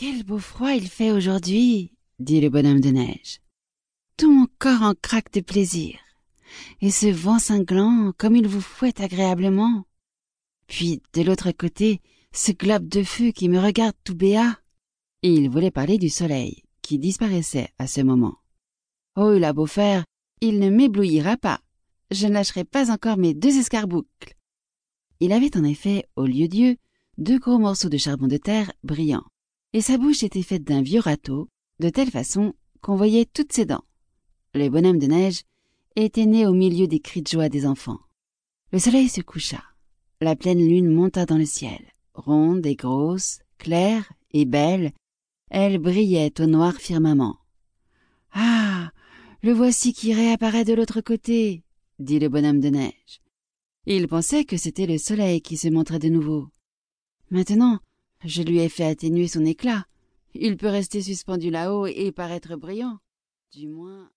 Quel beau froid il fait aujourd'hui, dit le bonhomme de neige. Tout mon corps en craque de plaisir. Et ce vent cinglant, comme il vous fouette agréablement. Puis, de l'autre côté, ce globe de feu qui me regarde tout béat. Et il voulait parler du soleil, qui disparaissait à ce moment. Oh, il a beau faire, il ne m'éblouira pas. Je ne lâcherai pas encore mes deux escarboucles. Il avait en effet, au lieu d'yeux, deux gros morceaux de charbon de terre brillants, et sa bouche était faite d'un vieux râteau, de telle façon qu'on voyait toutes ses dents. Le bonhomme de neige était né au milieu des cris de joie des enfants. Le soleil se coucha. La pleine lune monta dans le ciel, ronde et grosse, claire et belle, elle brillait au noir firmament. Ah. Le voici qui réapparaît de l'autre côté, dit le bonhomme de neige. Il pensait que c'était le soleil qui se montrait de nouveau. Maintenant, je lui ai fait atténuer son éclat. Il peut rester suspendu là-haut et paraître brillant. Du moins,